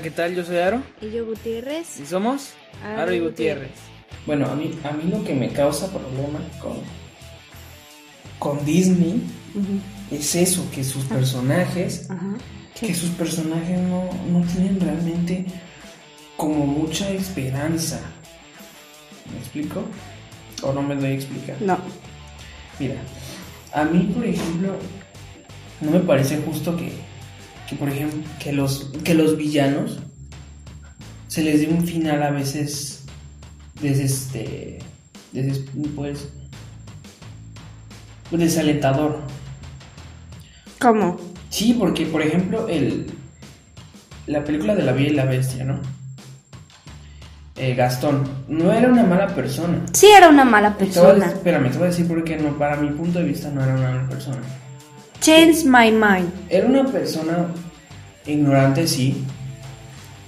Hola, ¿qué tal? Yo soy Aro. Y yo Gutiérrez. Y somos Aro, y Gutiérrez. Bueno, a mí, a mí lo que me causa problema con, con Disney es eso, que sus personajes, que sus personajes no, no tienen realmente como mucha esperanza. ¿Me explico? ¿O no me doy a explicar? No. Mira, a mí, por ejemplo, no me parece justo que, que por ejemplo, que los, que los villanos se les dé un final a veces des, este, des, pues, desalentador. ¿Cómo? Sí, porque, por ejemplo, el, la película de la Bella y la Bestia, ¿no? Eh, Gastón no era una mala persona. Sí, era una mala persona. espérame, te voy a decir por qué no. Para mi punto de vista, no era una mala persona. Change my mind. Era una persona ignorante, sí.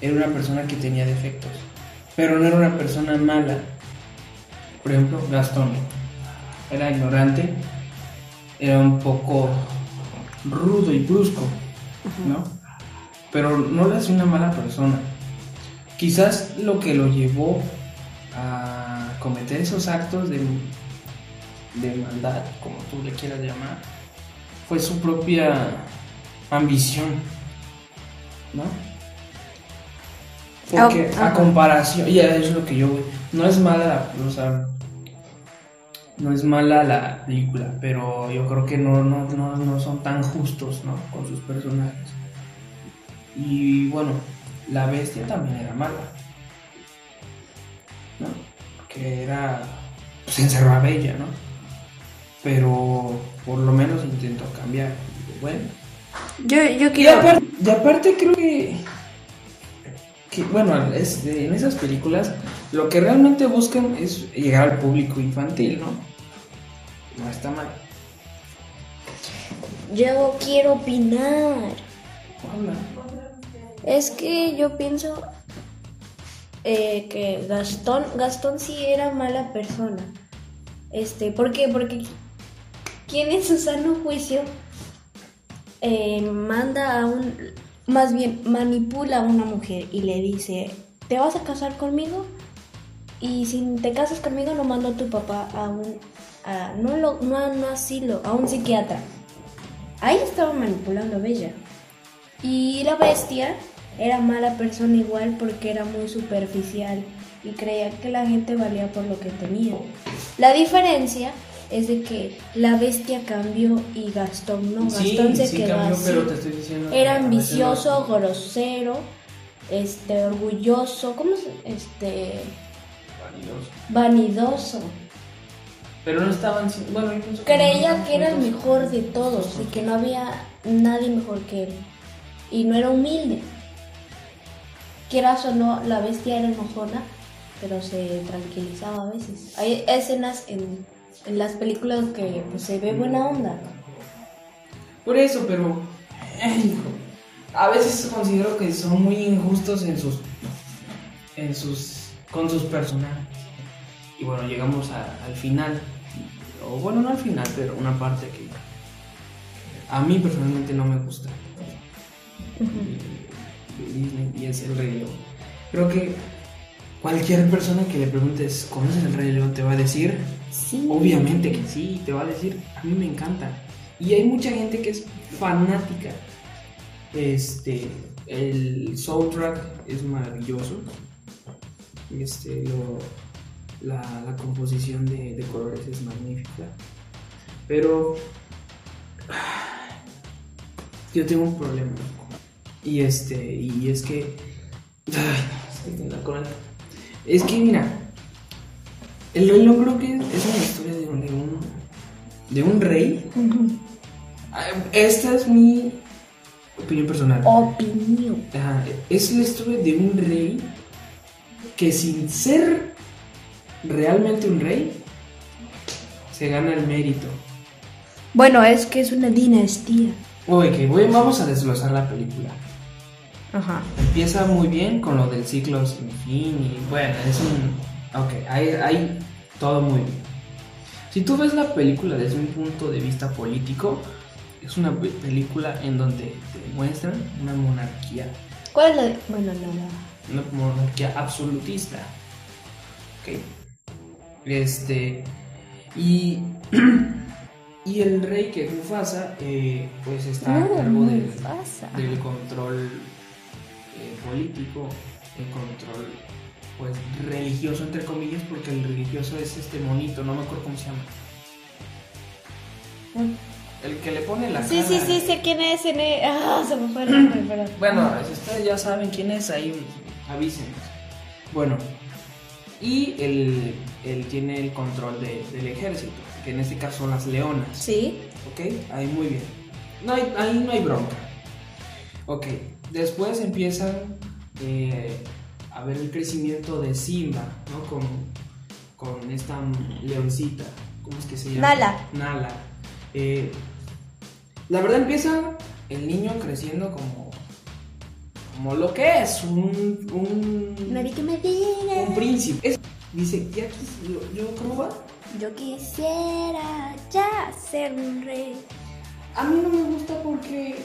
Era una persona que tenía defectos. Pero no era una persona mala. Por ejemplo, Gastón era ignorante. Era un poco rudo y brusco, ¿no? Pero no le hace una mala persona. Quizás lo que lo llevó a cometer esos actos de, de maldad, como tú le quieras llamar, fue su propia ambición, ¿no? Porque Oh, a comparación, y es lo que yo, no es mala, o sea, no es mala la película, pero yo creo que no, no, no, no son tan justos, ¿no? Con sus personajes. Y bueno, la bestia también era mala, ¿no? Que era, pues encerró a Bella, ¿no? Pero por lo menos intentó cambiar. Bueno, Yo, yo y quiero. aparte, y aparte creo que, que, bueno, es- en esas películas lo que realmente buscan es llegar al público infantil, ¿no? No está mal. Yo quiero opinar. Habla. Es que yo pienso eh, que Gastón, Gastón sí era mala persona. Este, ¿por qué? Porque quien en su sano juicio eh, manda a un, más bien manipula a una mujer y le dice, ¿te vas a casar conmigo? Y si te casas conmigo no mando a tu papá a un, a- no, lo, no, a- asilo, a un psiquiatra. Ahí estaba manipulando a Bella. Y la bestia era mala persona igual porque era muy superficial y creía que la gente valía por lo que tenía. La diferencia es de que la bestia cambió y Gastón no. Sí, Gastón se sí quedó cambió, así. pero te estoy diciendo que Era ambicioso, grosero, este, orgulloso, ¿cómo se? Este, vanidoso. vanidoso. Pero no estaban, bueno, pienso Creía no que era el mejor de todos y que no había nadie mejor que él. Y no era humilde. Quieras o no, la bestia era enojona, pero se tranquilizaba a veces. Hay escenas en, en las películas que pues, se ve buena onda. Por eso, pero hijo, a veces considero que son muy injustos en sus en sus con sus personajes. Y bueno, llegamos a- al final. O bueno, no al final, pero una parte que a mí personalmente no me gusta. y es el Rey León. Creo que cualquier persona que le preguntes, ¿conoces el Rey León? te va a decir Obviamente que sí, te va a decir, a mí me encanta. Y hay mucha gente que es fanática. Este, el soundtrack es maravilloso. Este, la, la composición de, de colores es magnífica. Pero yo tengo un problema. Y este, y es que. Es que mira, el Rey León creo que es una historia de un, de un, de un rey. Ah, Esta es mi opinión personal. Opinión. Ajá, es la historia de un rey que sin ser realmente un rey, se gana el mérito. Bueno, es que es una dinastía. Oye, voy, vamos a desglosar la película. Ajá. Empieza muy bien con lo del ciclo sin fin y bueno, es un... Ok, hay, hay todo muy bien. Si tú ves la película desde un punto de vista político, es una pe- película en donde te muestran una monarquía ¿Cuál es la de.? Bueno, no, no. Una monarquía absolutista. Ok. Este. Y. y el rey que es Mufasa, eh, pues está a No, cargo del, Mufasa. del control eh, político, el control pues religioso entre comillas, porque el religioso es este monito, no me acuerdo cómo se llama. El que le pone la Sí, cara. sí, sí, sé quién es. en el- Ah, se me fue el nombre, pero. Bueno, si ustedes ya saben quién es, ahí avísenos. Bueno, y él, él tiene el control de- del ejército, que en este caso son las leonas. Sí. ¿Ok? Ahí muy bien. No hay, ahí no hay bronca. Ok, después empiezan eh, a ver el crecimiento de Simba, ¿no? Con, con esta leoncita. ¿Cómo es que se llama? Nala. Nala. Eh, la verdad empieza el niño creciendo como, como lo que es, un, un, Nadie que me diga. un príncipe. Es- dice, ya quis- yo, yo ¿cómo va? Yo quisiera ya ser un rey. A mí no me gusta porque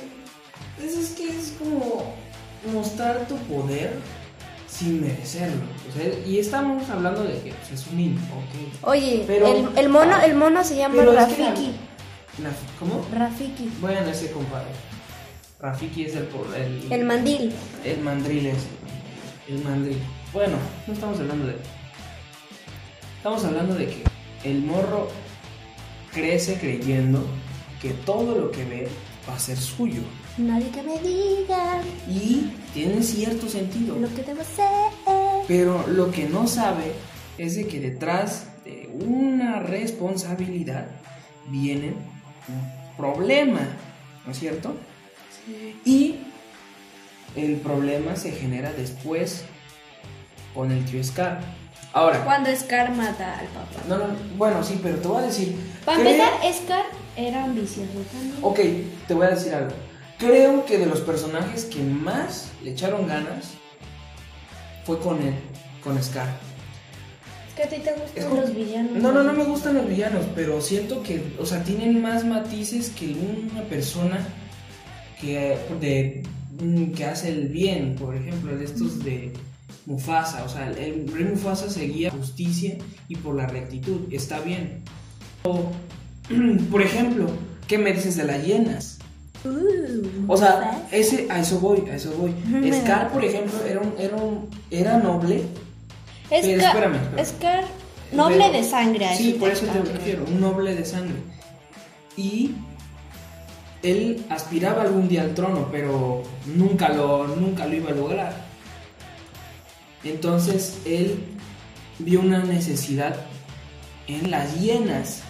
pues, es que es como mostrar tu poder sin merecerlo. O sea, y estamos hablando de que pues, es un niño, ok. Oye, Pero- el, el mono, el mono se llama es la- Rafiki. La- ¿Cómo? Rafiki. Bueno, ese compadre. Rafiki es el, el, El mandil. el mandril ese. El mandril. Bueno, no estamos hablando de Estamos hablando de que el morro crece creyendo que todo lo que ve va a ser suyo. Nadie que me diga Y tiene cierto sentido. lo que debo hacer. Pero lo que no sabe es de que detrás de una responsabilidad viene un problema, ¿no es cierto? Y el problema se genera después con el tío Scar. Ahora, Cuando Scar mata al papá. no, no, bueno, sí, pero te voy a decir. Para empezar, Scar era ambicioso también. Ok, te voy a decir algo. Creo que de los personajes que más le echaron ganas fue con él, con Scar. Es que a ti te gustan como- los villanos. No, no, no me gustan los villanos, pero siento que, o sea, tienen más matices que una persona que, de, que hace el bien, por ejemplo, de estos de Mufasa. O sea, el, el rey Mufasa seguía justicia y por la rectitud. Está bien. O, por ejemplo, ¿qué me dices de las hienas? Uh, O sea, ese, a eso voy, a eso voy. Scar, por ejemplo, era, un, era, un- era noble, Scar, Pero espérame, espérame. Scar, noble Pero- de sangre. Sí, por eso te refiero, un noble de sangre. Y él aspiraba algún día al trono, pero nunca lo, nunca lo iba a lograr. Entonces él vio una necesidad en las hienas.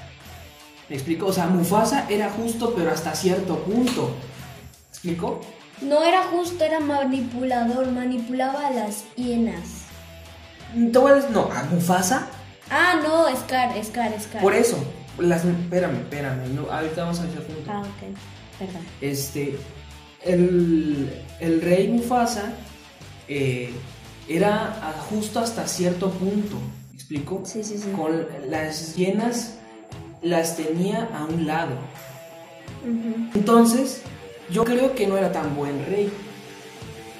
¿Me explico? O sea, Mufasa era justo, pero hasta cierto punto. ¿Me explico? No era justo, era manipulador, manipulaba a las hienas. Decir, no, a Mufasa Ah, no, Scar, Scar, Scar. Por eso, las, espérame, espérame, no, ahorita vamos a ese punto. Ah, ok, perdón. Este, el, el rey Mufasa eh, era justo hasta cierto punto, ¿me explico? Sí, sí, sí. Con las hienas las tenía a un lado. Entonces, yo creo que no era tan buen rey.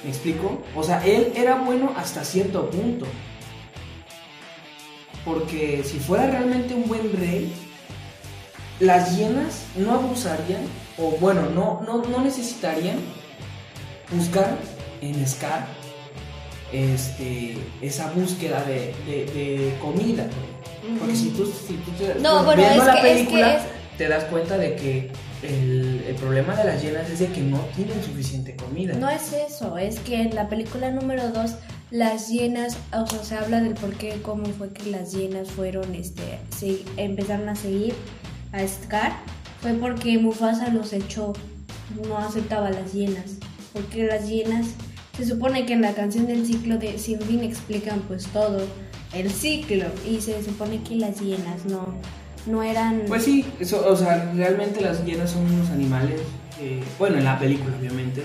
¿Me explico? O sea, él era bueno hasta cierto punto. Porque si fuera realmente un buen rey, las hienas no abusarían, o bueno, no, no, no necesitarían buscar en Scar este, esa búsqueda de, de- de comida. Porque si tú, si tú te, No, bueno, viendo es la que- es película, que te das cuenta de que el, el problema de las hienas es de que no tienen suficiente comida. No es eso, es que en la película número 2 las hienas, o sea, se habla del por qué, cómo fue que las hienas fueron, este, se empezaron a seguir a Scar, fue porque Mufasa los echó, no aceptaba las hienas, porque las hienas, se supone que en la canción del ciclo de Sin explican pues todo el ciclo, y se supone que las hienas no, no eran... Pues sí, eso, o sea, realmente las hienas son unos animales, eh, bueno, en la película obviamente,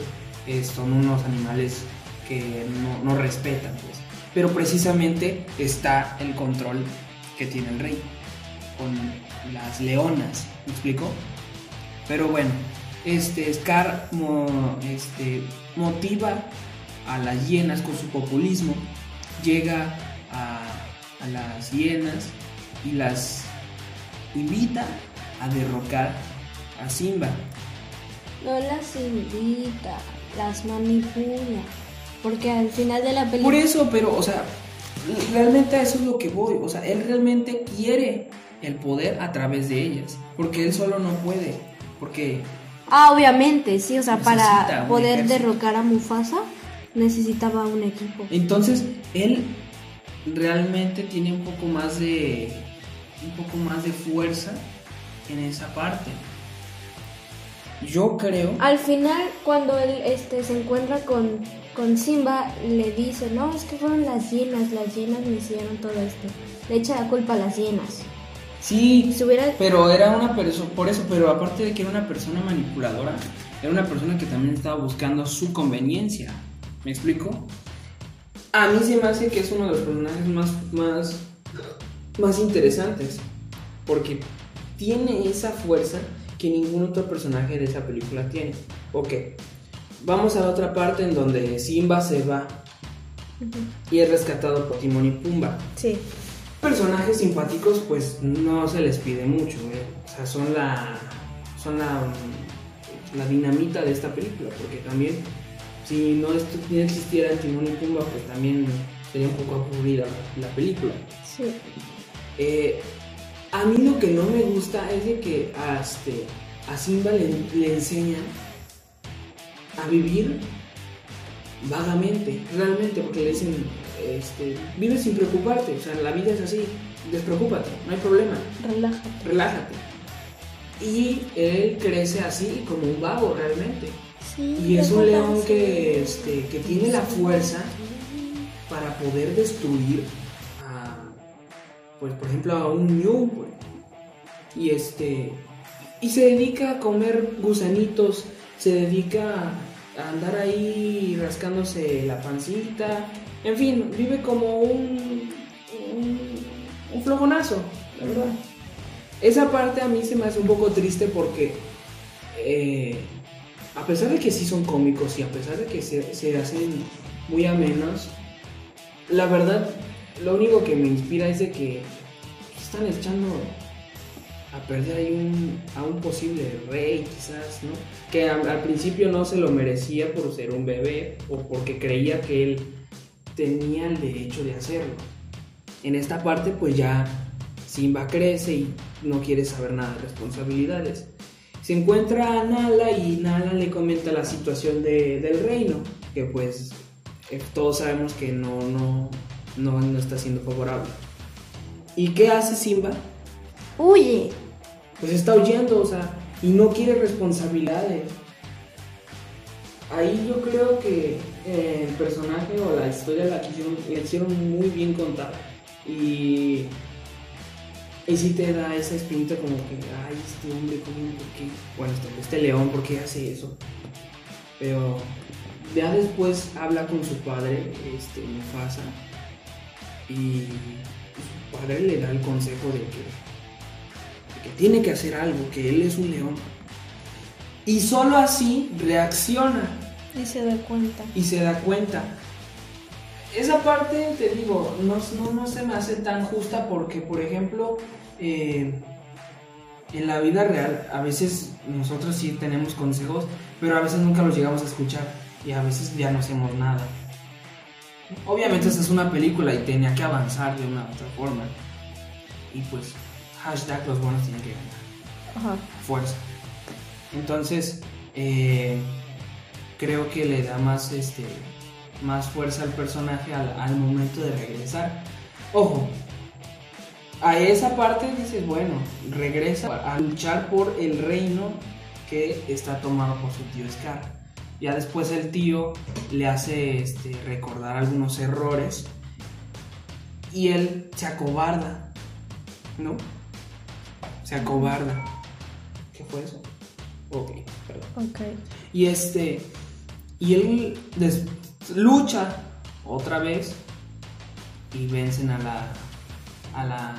eh, son unos animales que no, no respetan, pues. Pero precisamente está el control que tiene el rey con las leonas, ¿me explico? Pero bueno, este Scar mo- este, motiva a las hienas con su populismo, llega a, a las hienas y las invita a derrocar a Simba. No las invita, las manipula. Porque al final de la película. Por eso, pero, o sea, realmente a eso es lo que voy. O sea, él realmente quiere el poder a través de ellas. Porque él solo no puede. Porque Ah, obviamente, sí, o sea, para poder derrocar a Mufasa necesitaba un equipo. entonces él realmente tiene un poco más de. Un poco más de fuerza en esa parte. Yo creo. Al final, cuando él este, se encuentra con, con Simba, le dice, no, es que fueron las hienas, las hienas me hicieron todo esto. Le echa la culpa a las hienas. Sí, Si hubiera... Pero era una persona, por eso, pero aparte de que era una persona manipuladora, era una persona que también estaba buscando su conveniencia. ¿Me explico? A mí se me hace que es uno de los personajes más, más, más interesantes. Porque tiene esa fuerza que ningún otro personaje de esa película tiene. Ok, vamos a la otra parte en donde Simba se va y es rescatado por Timón y Pumba Sí. personajes simpáticos pues no se les pide mucho ¿eh? o sea son la son la, la dinamita de esta película porque también si no, no existiera Timón y Pumba pues también sería un poco aburrida la, la película Sí. Eh, a mí lo que no me gusta es de que a, este, a Simba le, le enseñan a vivir vagamente, realmente, porque le dicen, este, vive sin preocuparte, o sea, la vida es así, despreocúpate, no hay problema, Relájate. relájate. Y él crece así, como un vago realmente. Sí, Y es un león que, este, que tiene la fuerza para poder destruir a, pues por ejemplo, a un ñu, pues. Y este, y se dedica a comer gusanitos, se dedica a andar ahí rascándose la pancita, en fin, vive como un, un, un flojonazo, la verdad. Esa parte a mí se me hace un poco triste porque eh, a pesar de que sí son cómicos y a pesar de que se, hacen muy amenos, la verdad, lo único que me inspira es de que están echando a perder ahí un, a un posible rey, quizás, ¿no? Que al principio no se lo merecía por ser un bebé o porque creía que él tenía el derecho de hacerlo. En esta parte, pues ya Simba crece y no quiere saber nada de responsabilidades. Se encuentra a Nala y Nala le comenta la situación de- del reino, que pues eh, todos sabemos que no, no, no, no está siendo favorable. ¿Y qué hace Simba? Huye. Pues está huyendo, o sea, y no quiere responsabilidades. Ahí yo creo que eh, el personaje o la historia la la hicieron muy bien contada. Y, y sí te da esa espinita como que, ay, este hombre, ¿cómo, por qué? Bueno, este, este león, ¿por qué hace eso? Pero ya después habla con su padre, este, Mufasa, y su padre le da el consejo de que que tiene que hacer algo, que él es un león. Y solo así reacciona Y se da cuenta. y se da cuenta. Esa parte, te digo, no, no, no se me hace tan justa porque, por ejemplo, eh, en la vida real a veces nosotros sí tenemos consejos, pero a veces nunca los llegamos a escuchar y a veces ya no hacemos nada. Obviamente esta es una película y tenía que avanzar de una u otra forma. Y pues, hashtag los buenos tienen que ganar Ajá. fuerza. Entonces, eh, creo que le da más, este, más fuerza al personaje al, al momento de regresar. Ojo, a esa parte dices, bueno, regresa a luchar por el reino que está tomado por su tío Scar. Ya después el tío le hace este, recordar algunos errores y él se acobarda, ¿no? Se acobarda. ¿Qué fue eso? Ok, perdón. Ok. Y este. Y él lucha otra vez y vencen a la. a la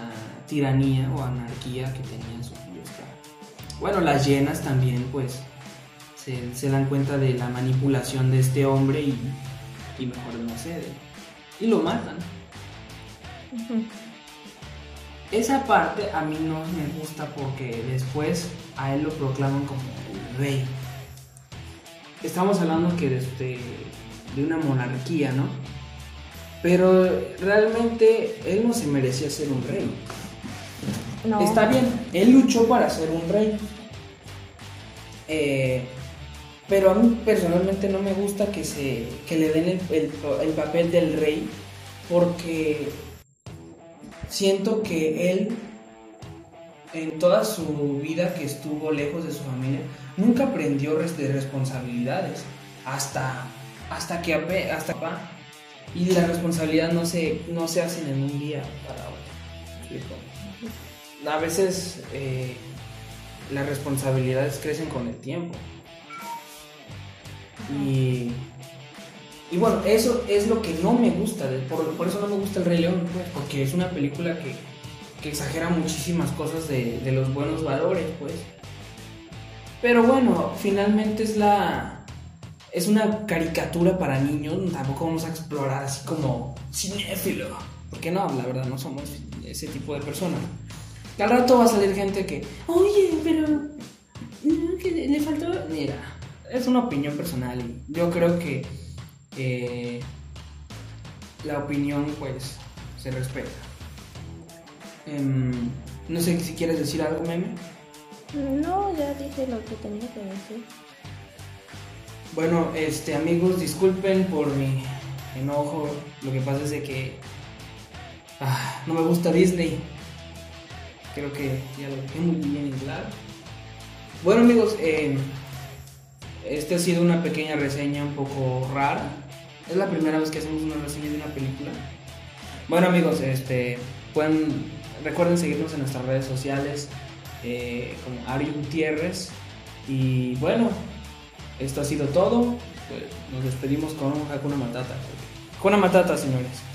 tiranía o anarquía que tenía en su Scar. Bueno, las llenas también, pues. Se, se dan cuenta de la manipulación de este hombre y, y mejor no cede. Y lo matan. Esa parte a mí no me gusta porque después a él lo proclaman como el rey. Estamos hablando que de, este, de una monarquía, ¿no? Pero realmente él no se merecía ser un rey. No. Está bien, él luchó para ser un rey. Eh, pero a mí personalmente no me gusta que, se, que le den el, el- el papel del rey porque siento que él en toda su vida que estuvo lejos de su familia nunca aprendió de responsabilidades hasta hasta que hasta pa- y la responsabilidad no se no se hacen en un día para otro. A veces eh, las responsabilidades crecen con el tiempo. Y y bueno, eso es lo que no me gusta, por, por eso no me gusta El Rey León, pues, porque es una película que, que exagera muchísimas cosas de, de los buenos valores, pues. Pero bueno, finalmente es la... Es una caricatura para niños, tampoco vamos a explorar así como cinéfilo, porque no, la verdad, no somos ese tipo de personas. Que al rato va a salir gente que, oye, pero... no, le faltó... Mira, es una opinión personal yo creo que eh, la opinión pues se respeta. Em, no sé si quieres decir algo, meme. No, ya dije lo que tenía que decir. Bueno, este amigos, disculpen por mi enojo. Lo que pasa es de que ah, no me gusta Disney. Creo que ya lo dejé muy bien en claro. Bueno amigos, eh, esta ha sido una pequeña reseña un poco rara. Es la primera vez que hacemos una reseña de una película. Bueno amigos, este pueden recuerden seguirnos en nuestras redes sociales eh, como Ari Gutiérrez y bueno esto ha sido todo. Pues nos despedimos con un Hakuna Matata. Hakuna Matata, señores.